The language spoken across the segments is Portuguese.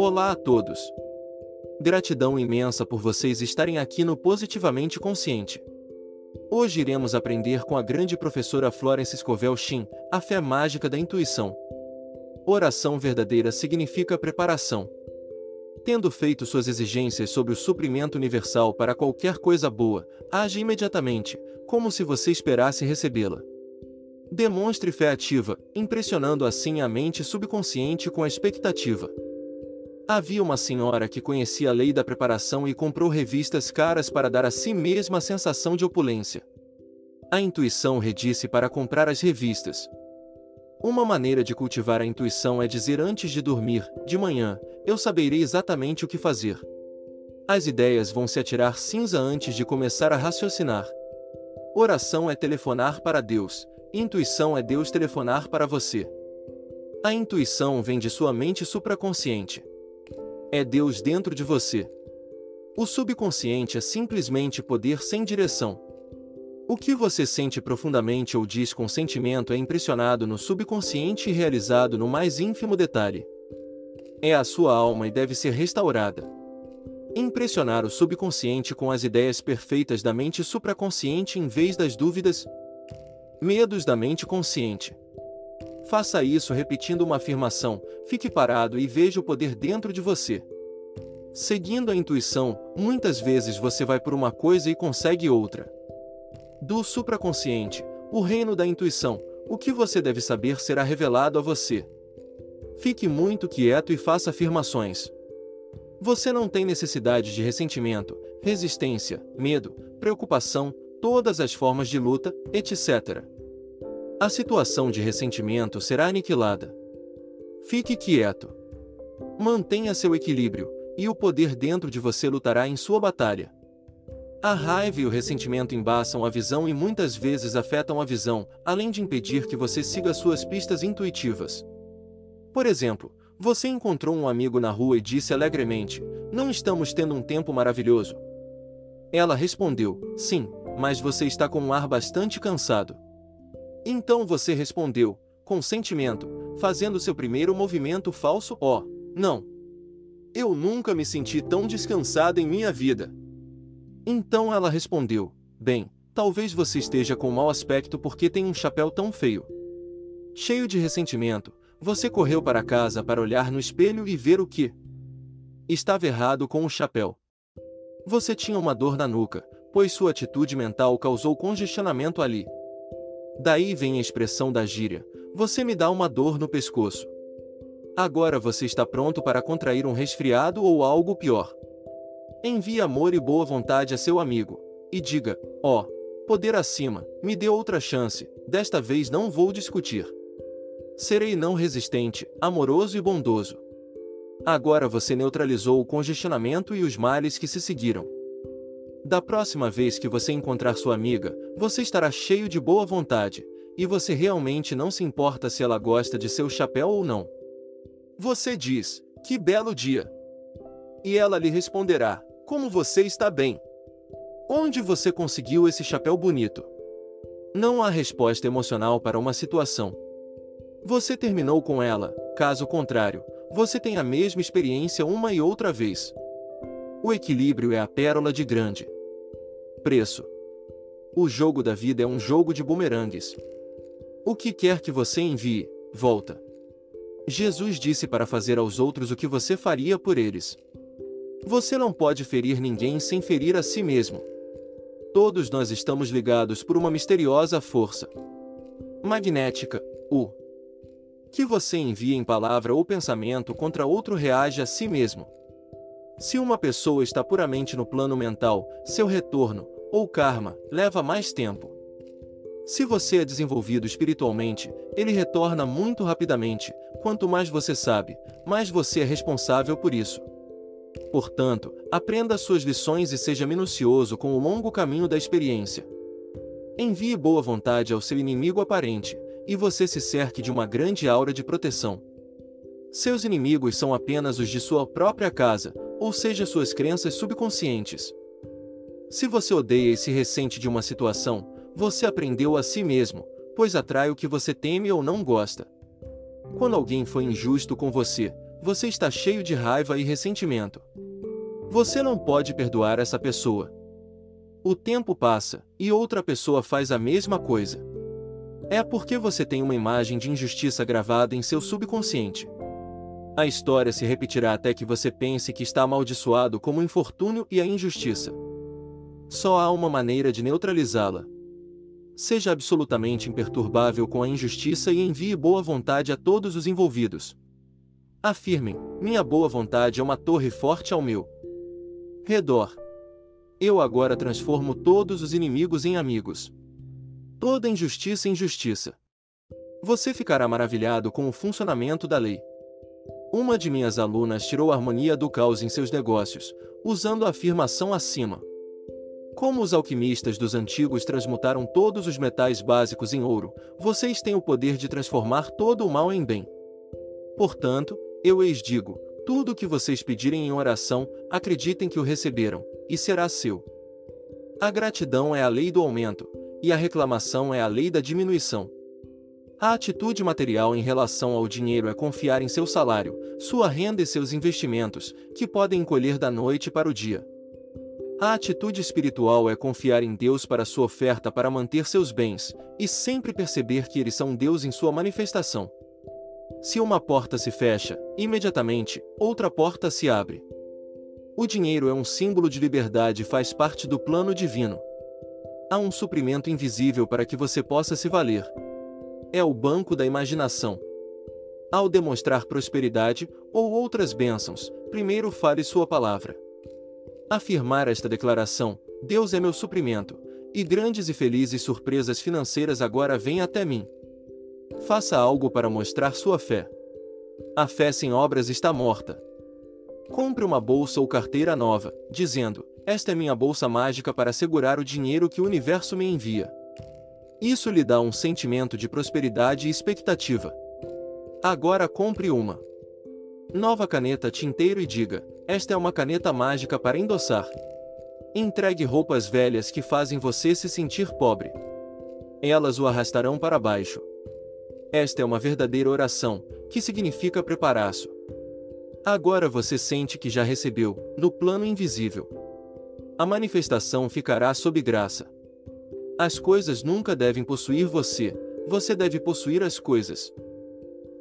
Olá a todos. Gratidão imensa por vocês estarem aqui no Positivamente Consciente. Hoje iremos aprender com a grande professora Florence Scovel Shin, a fé mágica da intuição. Oração verdadeira significa preparação. Tendo feito suas exigências sobre o suprimento universal para qualquer coisa boa, age imediatamente, como se você esperasse recebê-la. Demonstre fé ativa, impressionando assim a mente subconsciente com a expectativa. Havia uma senhora que conhecia a lei da preparação e comprou revistas caras para dar a si mesma a sensação de opulência. A intuição redisse para comprar as revistas. Uma maneira de cultivar a intuição é dizer antes de dormir, de manhã, eu saberei exatamente o que fazer. As ideias vão se atirar cinza antes de começar a raciocinar. Oração é telefonar para Deus, intuição é Deus telefonar para você. A intuição vem de sua mente supraconsciente. É Deus dentro de você. O subconsciente é simplesmente poder sem direção. O que você sente profundamente ou diz com sentimento é impressionado no subconsciente e realizado no mais ínfimo detalhe. É a sua alma e deve ser restaurada. Impressionar o subconsciente com as ideias perfeitas da mente supraconsciente em vez das dúvidas, medos da mente consciente. Faça isso repetindo uma afirmação, fique parado e veja o poder dentro de você. Seguindo a intuição, muitas vezes você vai por uma coisa e consegue outra. Do supraconsciente, o reino da intuição, o que você deve saber será revelado a você. Fique muito quieto e faça afirmações. Você não tem necessidade de ressentimento, resistência, medo, preocupação, todas as formas de luta, etc a situação de ressentimento será aniquilada. Fique quieto. Mantenha seu equilíbrio, e o poder dentro de você lutará em sua batalha. A raiva e o ressentimento embaçam a visão e muitas vezes afetam a visão, além de impedir que você siga suas pistas intuitivas. Por exemplo, você encontrou um amigo na rua e disse alegremente: Não estamos tendo um tempo maravilhoso. Ela respondeu: Sim, mas você está com um ar bastante cansado. Então você respondeu, com sentimento, fazendo seu primeiro movimento falso, ó, oh, não. Eu nunca me senti tão descansada em minha vida. Então ela respondeu, bem, talvez você esteja com mau aspecto porque tem um chapéu tão feio. Cheio de ressentimento, você correu para casa para olhar no espelho e ver o que estava errado com o chapéu. Você tinha uma dor na nuca, pois sua atitude mental causou congestionamento ali. Daí vem a expressão da gíria: você me dá uma dor no pescoço. Agora você está pronto para contrair um resfriado ou algo pior. Envie amor e boa vontade a seu amigo, e diga: ó, oh, poder acima, me dê outra chance, desta vez não vou discutir. Serei não resistente, amoroso e bondoso. Agora você neutralizou o congestionamento e os males que se seguiram. Da próxima vez que você encontrar sua amiga, você estará cheio de boa vontade, e você realmente não se importa se ela gosta de seu chapéu ou não. Você diz: Que belo dia! E ela lhe responderá: Como você está bem? Onde você conseguiu esse chapéu bonito? Não há resposta emocional para uma situação. Você terminou com ela, caso contrário, você tem a mesma experiência uma e outra vez. O equilíbrio é a pérola de grande preço. O jogo da vida é um jogo de bumerangues. O que quer que você envie, volta. Jesus disse para fazer aos outros o que você faria por eles. Você não pode ferir ninguém sem ferir a si mesmo. Todos nós estamos ligados por uma misteriosa força magnética, o que você envia em palavra ou pensamento contra outro reage a si mesmo. Se uma pessoa está puramente no plano mental, seu retorno, ou karma, leva mais tempo. Se você é desenvolvido espiritualmente, ele retorna muito rapidamente. Quanto mais você sabe, mais você é responsável por isso. Portanto, aprenda suas lições e seja minucioso com o longo caminho da experiência. Envie boa vontade ao seu inimigo aparente, e você se cerque de uma grande aura de proteção. Seus inimigos são apenas os de sua própria casa, ou seja, suas crenças subconscientes. Se você odeia e se ressente de uma situação, você aprendeu a si mesmo, pois atrai o que você teme ou não gosta. Quando alguém foi injusto com você, você está cheio de raiva e ressentimento. Você não pode perdoar essa pessoa. O tempo passa, e outra pessoa faz a mesma coisa. É porque você tem uma imagem de injustiça gravada em seu subconsciente. A história se repetirá até que você pense que está amaldiçoado como o infortúnio e a injustiça. Só há uma maneira de neutralizá-la. Seja absolutamente imperturbável com a injustiça e envie boa vontade a todos os envolvidos. Afirmem: minha boa vontade é uma torre forte ao meu redor. Eu agora transformo todos os inimigos em amigos. Toda injustiça em justiça. Você ficará maravilhado com o funcionamento da lei. Uma de minhas alunas tirou a harmonia do caos em seus negócios, usando a afirmação acima. Como os alquimistas dos antigos transmutaram todos os metais básicos em ouro, vocês têm o poder de transformar todo o mal em bem. Portanto, eu eis digo: tudo o que vocês pedirem em oração, acreditem que o receberam, e será seu. A gratidão é a lei do aumento, e a reclamação é a lei da diminuição. A atitude material em relação ao dinheiro é confiar em seu salário, sua renda e seus investimentos, que podem encolher da noite para o dia. A atitude espiritual é confiar em Deus para sua oferta para manter seus bens, e sempre perceber que eles são Deus em sua manifestação. Se uma porta se fecha, imediatamente, outra porta se abre. O dinheiro é um símbolo de liberdade e faz parte do plano divino. Há um suprimento invisível para que você possa se valer. É o banco da imaginação. Ao demonstrar prosperidade ou outras bênçãos, primeiro fale sua palavra. Afirmar esta declaração: Deus é meu suprimento, e grandes e felizes surpresas financeiras agora vêm até mim. Faça algo para mostrar sua fé. A fé sem obras está morta. Compre uma bolsa ou carteira nova, dizendo: Esta é minha bolsa mágica para segurar o dinheiro que o universo me envia. Isso lhe dá um sentimento de prosperidade e expectativa. Agora compre uma nova caneta tinteiro e diga: esta é uma caneta mágica para endossar. Entregue roupas velhas que fazem você se sentir pobre. Elas o arrastarão para baixo. Esta é uma verdadeira oração, que significa preparaço. Agora você sente que já recebeu, no plano invisível. A manifestação ficará sob graça. As coisas nunca devem possuir você, você deve possuir as coisas.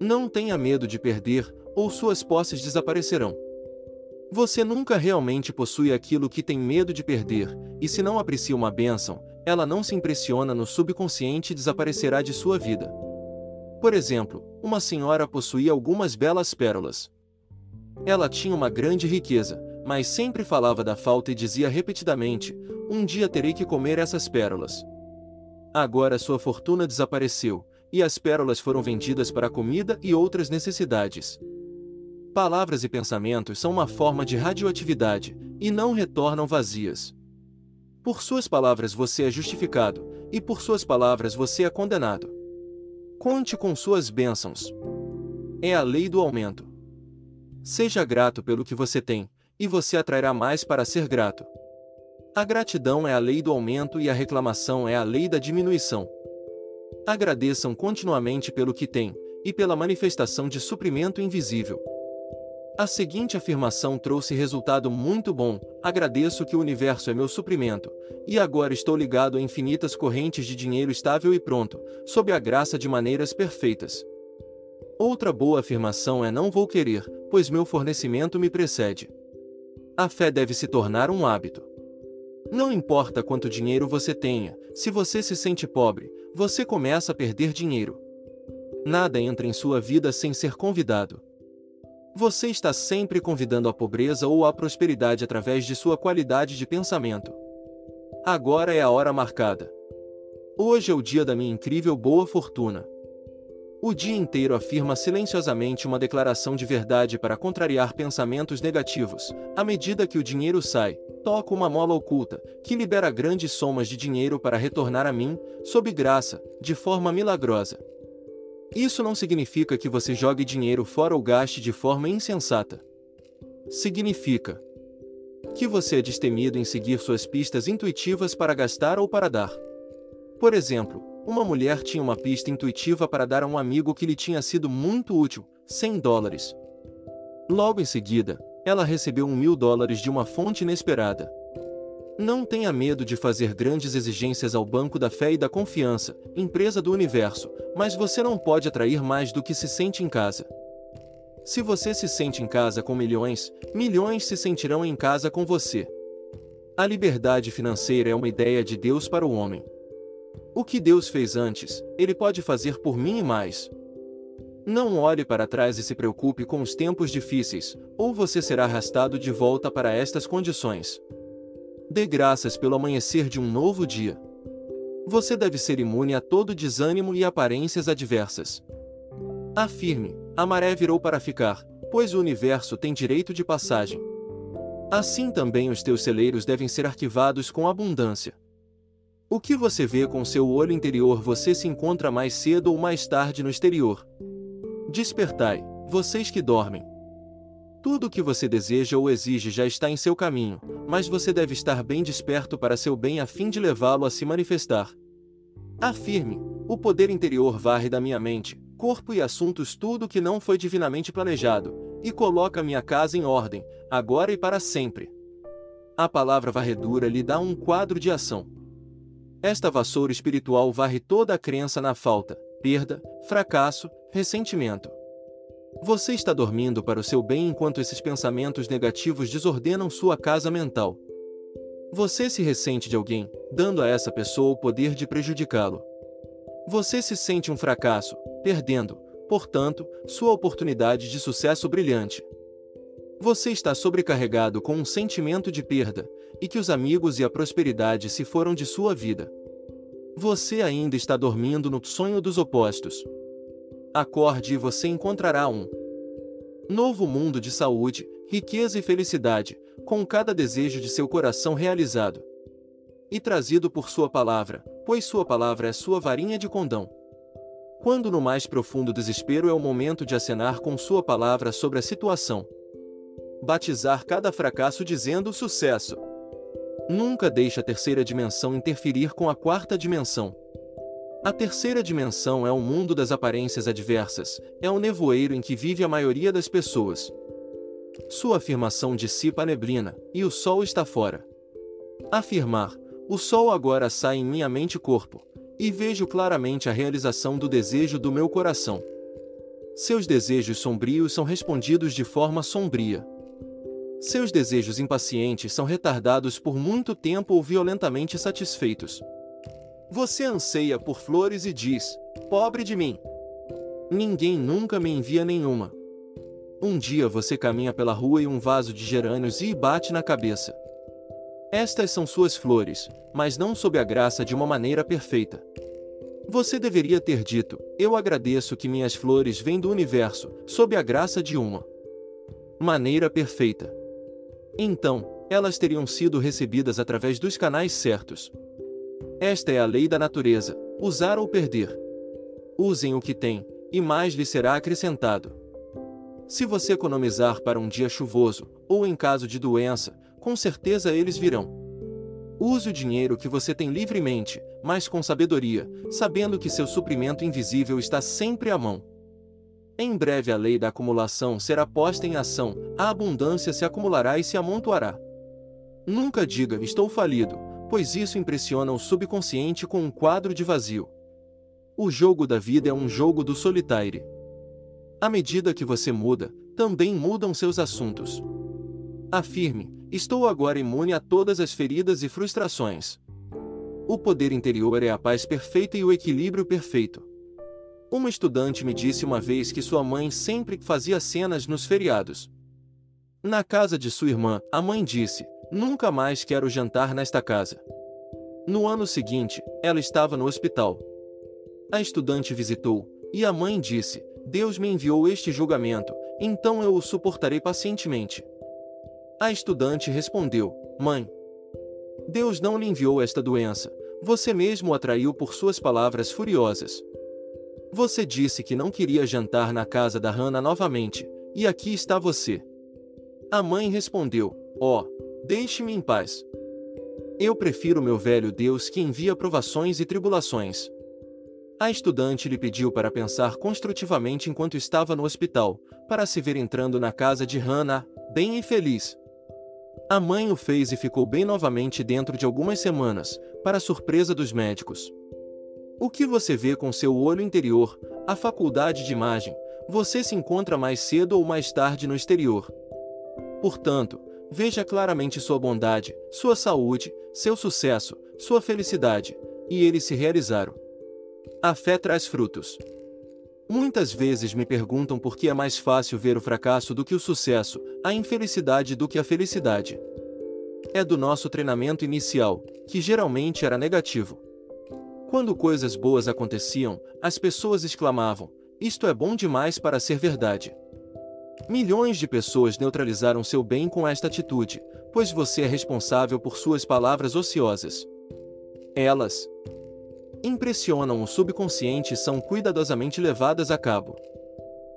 Não tenha medo de perder, ou suas posses desaparecerão. Você nunca realmente possui aquilo que tem medo de perder, e se não aprecia uma bênção, ela não se impressiona no subconsciente e desaparecerá de sua vida. Por exemplo, uma senhora possuía algumas belas pérolas. Ela tinha uma grande riqueza, mas sempre falava da falta e dizia repetidamente: Um dia terei que comer essas pérolas. Agora sua fortuna desapareceu, e as pérolas foram vendidas para comida e outras necessidades. Palavras e pensamentos são uma forma de radioatividade, e não retornam vazias. Por suas palavras você é justificado, e por suas palavras você é condenado. Conte com suas bênçãos. É a lei do aumento. Seja grato pelo que você tem, e você atrairá mais para ser grato. A gratidão é a lei do aumento e a reclamação é a lei da diminuição. Agradeçam continuamente pelo que têm, e pela manifestação de suprimento invisível. A seguinte afirmação trouxe resultado muito bom: agradeço que o universo é meu suprimento, e agora estou ligado a infinitas correntes de dinheiro estável e pronto, sob a graça de maneiras perfeitas. Outra boa afirmação é: não vou querer, pois meu fornecimento me precede. A fé deve se tornar um hábito. Não importa quanto dinheiro você tenha, se você se sente pobre, você começa a perder dinheiro. Nada entra em sua vida sem ser convidado. Você está sempre convidando a pobreza ou a prosperidade através de sua qualidade de pensamento. Agora é a hora marcada. Hoje é o dia da minha incrível boa fortuna. O dia inteiro afirma silenciosamente uma declaração de verdade para contrariar pensamentos negativos. À medida que o dinheiro sai, toca uma mola oculta, que libera grandes somas de dinheiro para retornar a mim, sob graça, de forma milagrosa. Isso não significa que você jogue dinheiro fora ou gaste de forma insensata. Significa que você é destemido em seguir suas pistas intuitivas para gastar ou para dar. Por exemplo, uma mulher tinha uma pista intuitiva para dar a um amigo que lhe tinha sido muito útil, 100 dólares. Logo em seguida, ela recebeu mil dólares de uma fonte inesperada. Não tenha medo de fazer grandes exigências ao Banco da Fé e da Confiança, empresa do universo, mas você não pode atrair mais do que se sente em casa. Se você se sente em casa com milhões, milhões se sentirão em casa com você. A liberdade financeira é uma ideia de Deus para o homem. O que Deus fez antes, Ele pode fazer por mim e mais. Não olhe para trás e se preocupe com os tempos difíceis, ou você será arrastado de volta para estas condições. Dê graças pelo amanhecer de um novo dia. Você deve ser imune a todo desânimo e aparências adversas. Afirme: a maré virou para ficar, pois o universo tem direito de passagem. Assim também os teus celeiros devem ser arquivados com abundância. O que você vê com seu olho interior você se encontra mais cedo ou mais tarde no exterior. Despertai, vocês que dormem. Tudo o que você deseja ou exige já está em seu caminho, mas você deve estar bem desperto para seu bem a fim de levá-lo a se manifestar. Afirme: o poder interior varre da minha mente, corpo e assuntos tudo o que não foi divinamente planejado, e coloca minha casa em ordem, agora e para sempre. A palavra varredura lhe dá um quadro de ação. Esta vassoura espiritual varre toda a crença na falta, perda, fracasso, ressentimento. Você está dormindo para o seu bem enquanto esses pensamentos negativos desordenam sua casa mental. Você se ressente de alguém, dando a essa pessoa o poder de prejudicá-lo. Você se sente um fracasso, perdendo, portanto, sua oportunidade de sucesso brilhante. Você está sobrecarregado com um sentimento de perda, e que os amigos e a prosperidade se foram de sua vida. Você ainda está dormindo no sonho dos opostos. Acorde e você encontrará um novo mundo de saúde, riqueza e felicidade, com cada desejo de seu coração realizado. E trazido por Sua palavra, pois Sua palavra é sua varinha de condão. Quando no mais profundo desespero é o momento de acenar com Sua palavra sobre a situação. Batizar cada fracasso dizendo sucesso. Nunca deixe a terceira dimensão interferir com a quarta dimensão. A terceira dimensão é o mundo das aparências adversas, é o nevoeiro em que vive a maioria das pessoas. Sua afirmação dissipa a neblina, e o sol está fora. Afirmar: o sol agora sai em minha mente e corpo, e vejo claramente a realização do desejo do meu coração. Seus desejos sombrios são respondidos de forma sombria. Seus desejos impacientes são retardados por muito tempo ou violentamente satisfeitos. Você anseia por flores e diz: Pobre de mim! Ninguém nunca me envia nenhuma. Um dia você caminha pela rua e um vaso de gerânios e bate na cabeça. Estas são suas flores, mas não sob a graça de uma maneira perfeita. Você deveria ter dito: Eu agradeço que minhas flores vêm do universo, sob a graça de uma maneira perfeita. Então, elas teriam sido recebidas através dos canais certos. Esta é a lei da natureza: usar ou perder. Usem o que têm, e mais lhe será acrescentado. Se você economizar para um dia chuvoso, ou em caso de doença, com certeza eles virão. Use o dinheiro que você tem livremente, mas com sabedoria, sabendo que seu suprimento invisível está sempre à mão. Em breve a lei da acumulação será posta em ação, a abundância se acumulará e se amontoará. Nunca diga estou falido, pois isso impressiona o subconsciente com um quadro de vazio. O jogo da vida é um jogo do solitário. À medida que você muda, também mudam seus assuntos. Afirme: estou agora imune a todas as feridas e frustrações. O poder interior é a paz perfeita e o equilíbrio perfeito. Uma estudante me disse uma vez que sua mãe sempre fazia cenas nos feriados. Na casa de sua irmã, a mãe disse: Nunca mais quero jantar nesta casa. No ano seguinte, ela estava no hospital. A estudante visitou, e a mãe disse: Deus me enviou este julgamento, então eu o suportarei pacientemente. A estudante respondeu: Mãe, Deus não lhe enviou esta doença, você mesmo o atraiu por suas palavras furiosas. Você disse que não queria jantar na casa da Hannah novamente, e aqui está você. A mãe respondeu: Ó, oh, deixe-me em paz. Eu prefiro meu velho Deus que envia provações e tribulações. A estudante lhe pediu para pensar construtivamente enquanto estava no hospital, para se ver entrando na casa de Hannah, bem e feliz. A mãe o fez e ficou bem novamente dentro de algumas semanas, para surpresa dos médicos. O que você vê com seu olho interior, a faculdade de imagem, você se encontra mais cedo ou mais tarde no exterior. Portanto, veja claramente sua bondade, sua saúde, seu sucesso, sua felicidade, e eles se realizaram. A fé traz frutos. Muitas vezes me perguntam por que é mais fácil ver o fracasso do que o sucesso, a infelicidade do que a felicidade. É do nosso treinamento inicial, que geralmente era negativo. Quando coisas boas aconteciam, as pessoas exclamavam: Isto é bom demais para ser verdade. Milhões de pessoas neutralizaram seu bem com esta atitude, pois você é responsável por suas palavras ociosas. Elas, impressionam o subconsciente e são cuidadosamente levadas a cabo.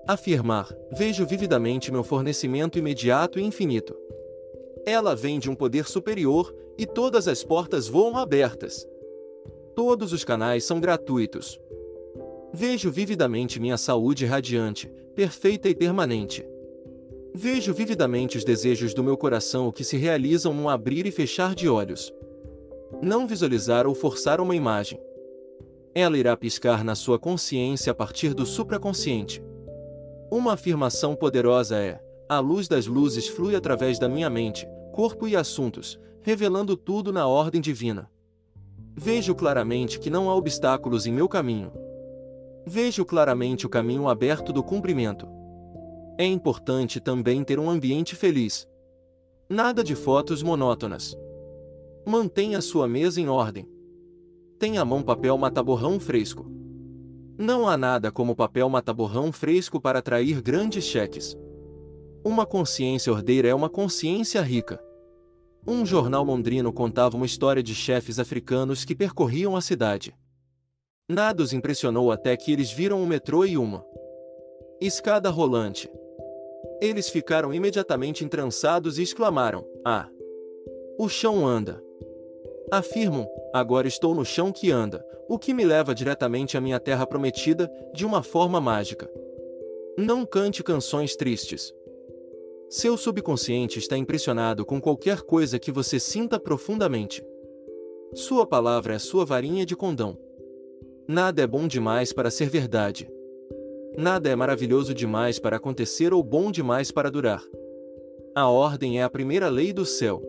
Afirmar: Vejo vividamente meu fornecimento imediato e infinito. Ela vem de um poder superior, e todas as portas voam abertas. Todos os canais são gratuitos. Vejo vividamente minha saúde radiante, perfeita e permanente. Vejo vividamente os desejos do meu coração que se realizam num abrir e fechar de olhos. Não visualizar ou forçar uma imagem. Ela irá piscar na sua consciência a partir do supraconsciente. Uma afirmação poderosa é: a luz das luzes flui através da minha mente, corpo e assuntos, revelando tudo na ordem divina. Vejo claramente que não há obstáculos em meu caminho. Vejo claramente o caminho aberto do cumprimento. É importante também ter um ambiente feliz. Nada de fotos monótonas. Mantenha sua mesa em ordem tem à mão papel mataborrão fresco. Não há nada como papel mataborrão fresco para atrair grandes cheques. Uma consciência ordeira é uma consciência rica. Um jornal londrino contava uma história de chefes africanos que percorriam a cidade. Nada os impressionou até que eles viram um metrô e uma escada rolante. Eles ficaram imediatamente entrançados e exclamaram: Ah! O chão anda! Afirmam, agora estou no chão que anda, o que me leva diretamente à minha terra prometida, de uma forma mágica. Não cante canções tristes. Seu subconsciente está impressionado com qualquer coisa que você sinta profundamente. Sua palavra é sua varinha de condão. Nada é bom demais para ser verdade. Nada é maravilhoso demais para acontecer ou bom demais para durar. A ordem é a primeira lei do céu.